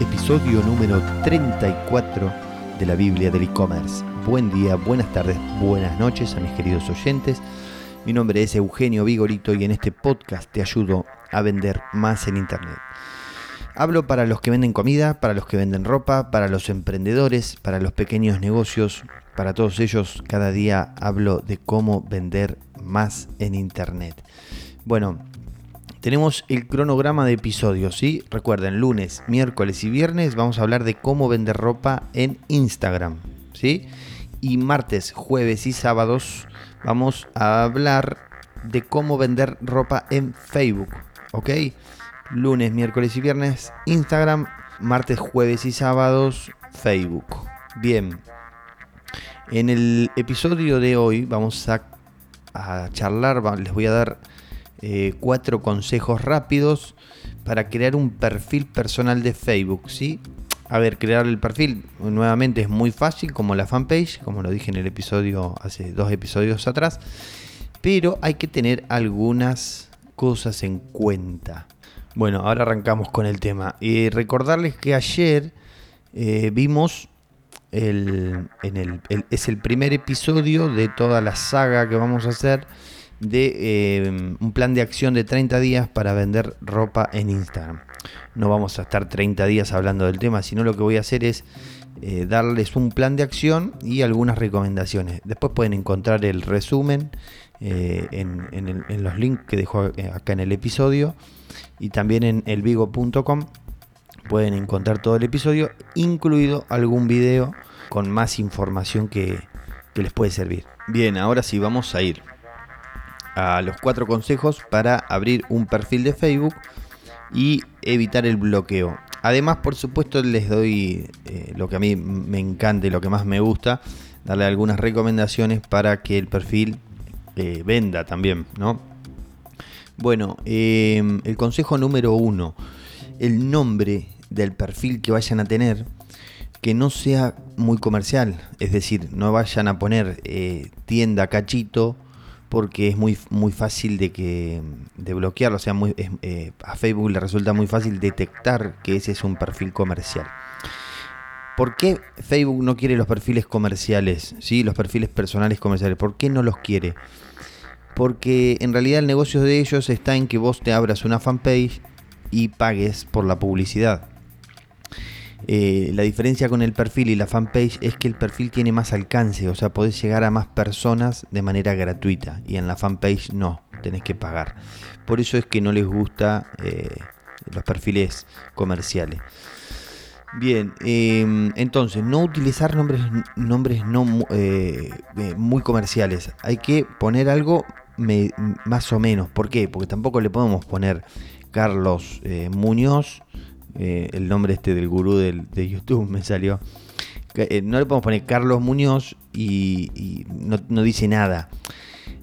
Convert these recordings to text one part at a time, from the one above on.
episodio número 34 de la Biblia del e-commerce. Buen día, buenas tardes, buenas noches a mis queridos oyentes. Mi nombre es Eugenio Vigorito y en este podcast te ayudo a vender más en Internet. Hablo para los que venden comida, para los que venden ropa, para los emprendedores, para los pequeños negocios, para todos ellos cada día hablo de cómo vender más en Internet. Bueno, tenemos el cronograma de episodios, ¿sí? Recuerden, lunes, miércoles y viernes vamos a hablar de cómo vender ropa en Instagram, ¿sí? Y martes, jueves y sábados vamos a hablar de cómo vender ropa en Facebook, ¿ok? Lunes, miércoles y viernes, Instagram, martes, jueves y sábados, Facebook. Bien. En el episodio de hoy vamos a, charlar, les voy a dar eh, cuatro consejos rápidos para crear un perfil personal de Facebook, ¿sí? A ver, crear el perfil nuevamente es muy fácil, como la fanpage, como lo dije en el episodio hace dos episodios atrás, pero hay que tener algunas cosas en cuenta. Bueno, ahora arrancamos con el tema. Recordarles que ayer eh, vimos el, es el primer episodio de toda la saga que vamos a hacer de eh, un plan de acción de 30 días para vender ropa en Instagram. No vamos a estar 30 días hablando del tema, sino lo que voy a hacer es eh, darles un plan de acción y algunas recomendaciones. Después pueden encontrar el resumen eh, en, los links que dejo acá en el episodio y también en elvigo.com pueden encontrar todo el episodio, incluido algún video con más información que, que les puede servir. Bien, ahora sí vamos a ir los cuatro consejos para abrir un perfil de Facebook y evitar el bloqueo. Además, por supuesto, les doy eh, lo que a mí me encanta y lo que más me gusta, darle algunas recomendaciones para que el perfil eh, venda también, ¿no? Bueno, em, el consejo número uno, el nombre del perfil que vayan a tener, que no sea muy comercial, es decir, no vayan a poner eh, tienda cachito porque es muy, muy fácil de, que, de bloquearlo. O sea, eh, a Facebook le resulta muy fácil detectar que ese es un perfil comercial. ¿Por qué Facebook no quiere los perfiles comerciales? ¿sí? Los perfiles personales comerciales. ¿Por qué no los quiere? Porque en realidad el negocio de ellos está en que vos te abras una fanpage y pagues por la publicidad. Eh, la diferencia con el perfil y la fanpage es que el perfil tiene más alcance, o sea, podés llegar a más personas de manera gratuita y en la fanpage no, tenés que pagar. Por eso es que no les gusta eh, los perfiles comerciales. Bien, em, entonces, no utilizar nombres, nombres no eh, muy comerciales. Hay que poner algo más o menos. ¿Por qué? Porque tampoco le podemos poner Carlos Muñoz eh, el nombre este del gurú de YouTube me salió. Eh, no le podemos poner Carlos Muñoz y, no, dice nada.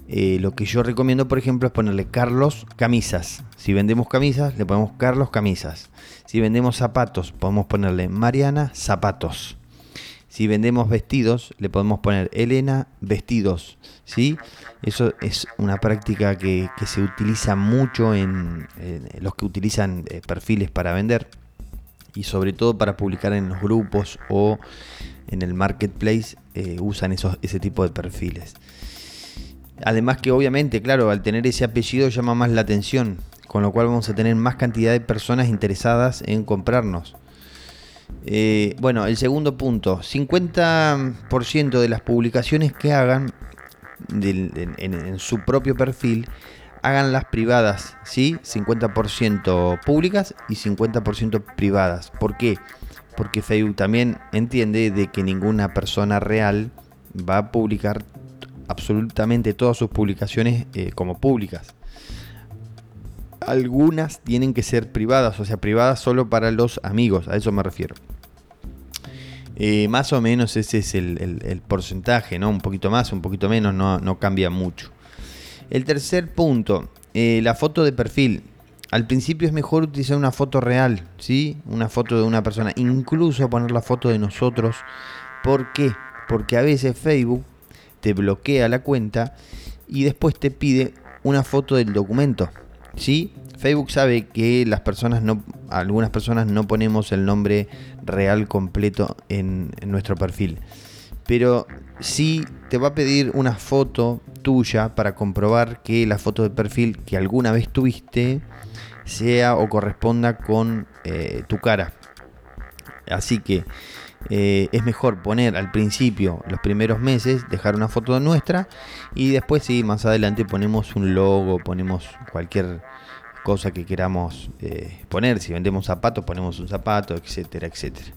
Eh, lo que yo recomiendo, por ejemplo, es ponerle Carlos Camisas. Si vendemos camisas, le ponemos Carlos Camisas. Si vendemos zapatos, podemos ponerle Mariana Zapatos. Si vendemos vestidos, le podemos poner Elena Vestidos. ¿sí? Eso es una práctica que, se utiliza mucho en, los que utilizan eh, perfiles para vender y sobre todo para publicar en los grupos o en el marketplace eh, usan esos, ese tipo de perfiles. Además que obviamente, claro, al tener ese apellido llama más la atención, con lo cual vamos a tener más cantidad de personas interesadas en comprarnos. Eh, bueno, el segundo punto, 50% de las publicaciones que hagan en, su propio perfil, háganlas privadas, ¿sí? 50% públicas y 50% privadas. ¿Por qué? Porque Facebook también entiende de que ninguna persona real va a publicar absolutamente todas sus publicaciones eh, como públicas. Algunas tienen que ser privadas, o sea, privadas solo para los amigos, a eso me refiero. Eh, más o menos ese es el, porcentaje, ¿no? Un poquito más, un poquito menos, no, cambia mucho. El tercer punto, eh, la foto de perfil. Al principio es mejor utilizar una foto real, ¿sí? Una foto de una persona, incluso poner la foto de nosotros. ¿Por qué? Porque a veces Facebook te bloquea la cuenta y después te pide una foto del documento, ¿sí? Facebook sabe que las personas no, algunas personas no ponemos el nombre real completo en, nuestro perfil. Pero sí te va a pedir una foto tuya para comprobar que la foto de perfil que alguna vez tuviste sea o corresponda con eh, tu cara. Así que eh, es mejor poner al principio, los primeros meses, dejar una foto nuestra y después sí, más adelante ponemos un logo, ponemos cualquier cosa que queramos eh, poner. Si vendemos zapatos, ponemos un zapato, etcétera, etcétera.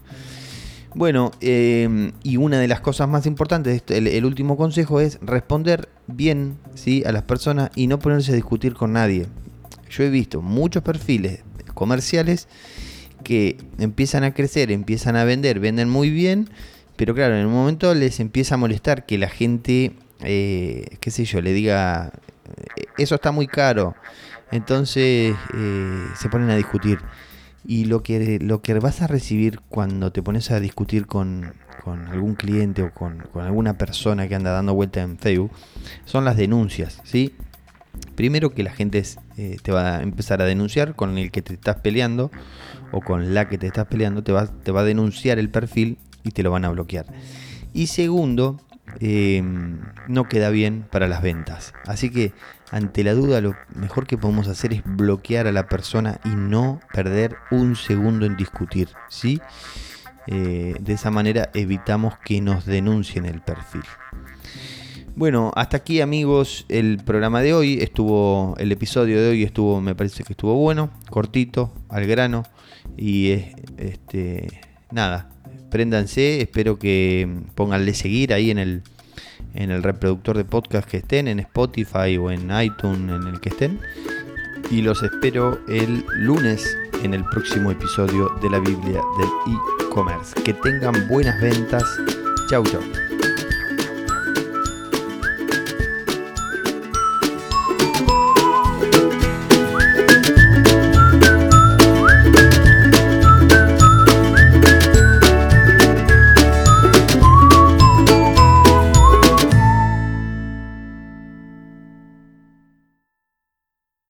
Bueno, em, y una de las cosas más importantes, el, el, último consejo es responder bien ¿sí? a las personas y no ponerse a discutir con nadie. Yo he visto muchos perfiles comerciales que empiezan a crecer, empiezan a vender, venden muy bien, pero claro, en un momento les empieza a molestar que la gente, eh, qué sé yo, le diga, eh, eso está muy caro. Entonces eh, se ponen a discutir. Y lo que, lo que vas a recibir cuando te pones a discutir con, algún cliente o con, con, alguna persona que anda dando vuelta en Facebook son las denuncias, ¿sí? Primero que la gente eh, te va a empezar a denunciar con el que te estás peleando o con la que te estás peleando, te va, te va a denunciar el perfil y te lo van a bloquear. Y segundo, em, no queda bien para las ventas. Así que ante la duda lo mejor que podemos hacer es bloquear a la persona y no perder un segundo en discutir. ¿sí? Eh, de esa manera evitamos que nos denuncien el perfil. Bueno, hasta aquí amigos el programa de hoy. Estuvo, el episodio de hoy estuvo, me parece que estuvo bueno, cortito, al grano. Y este, nada, préndanse, espero que pónganle seguir ahí en el, en el reproductor de podcast que estén, en Spotify o en iTunes, en el que estén. Y los espero el lunes en el próximo episodio de la Biblia del e-commerce. Que tengan buenas ventas. Chau, chau.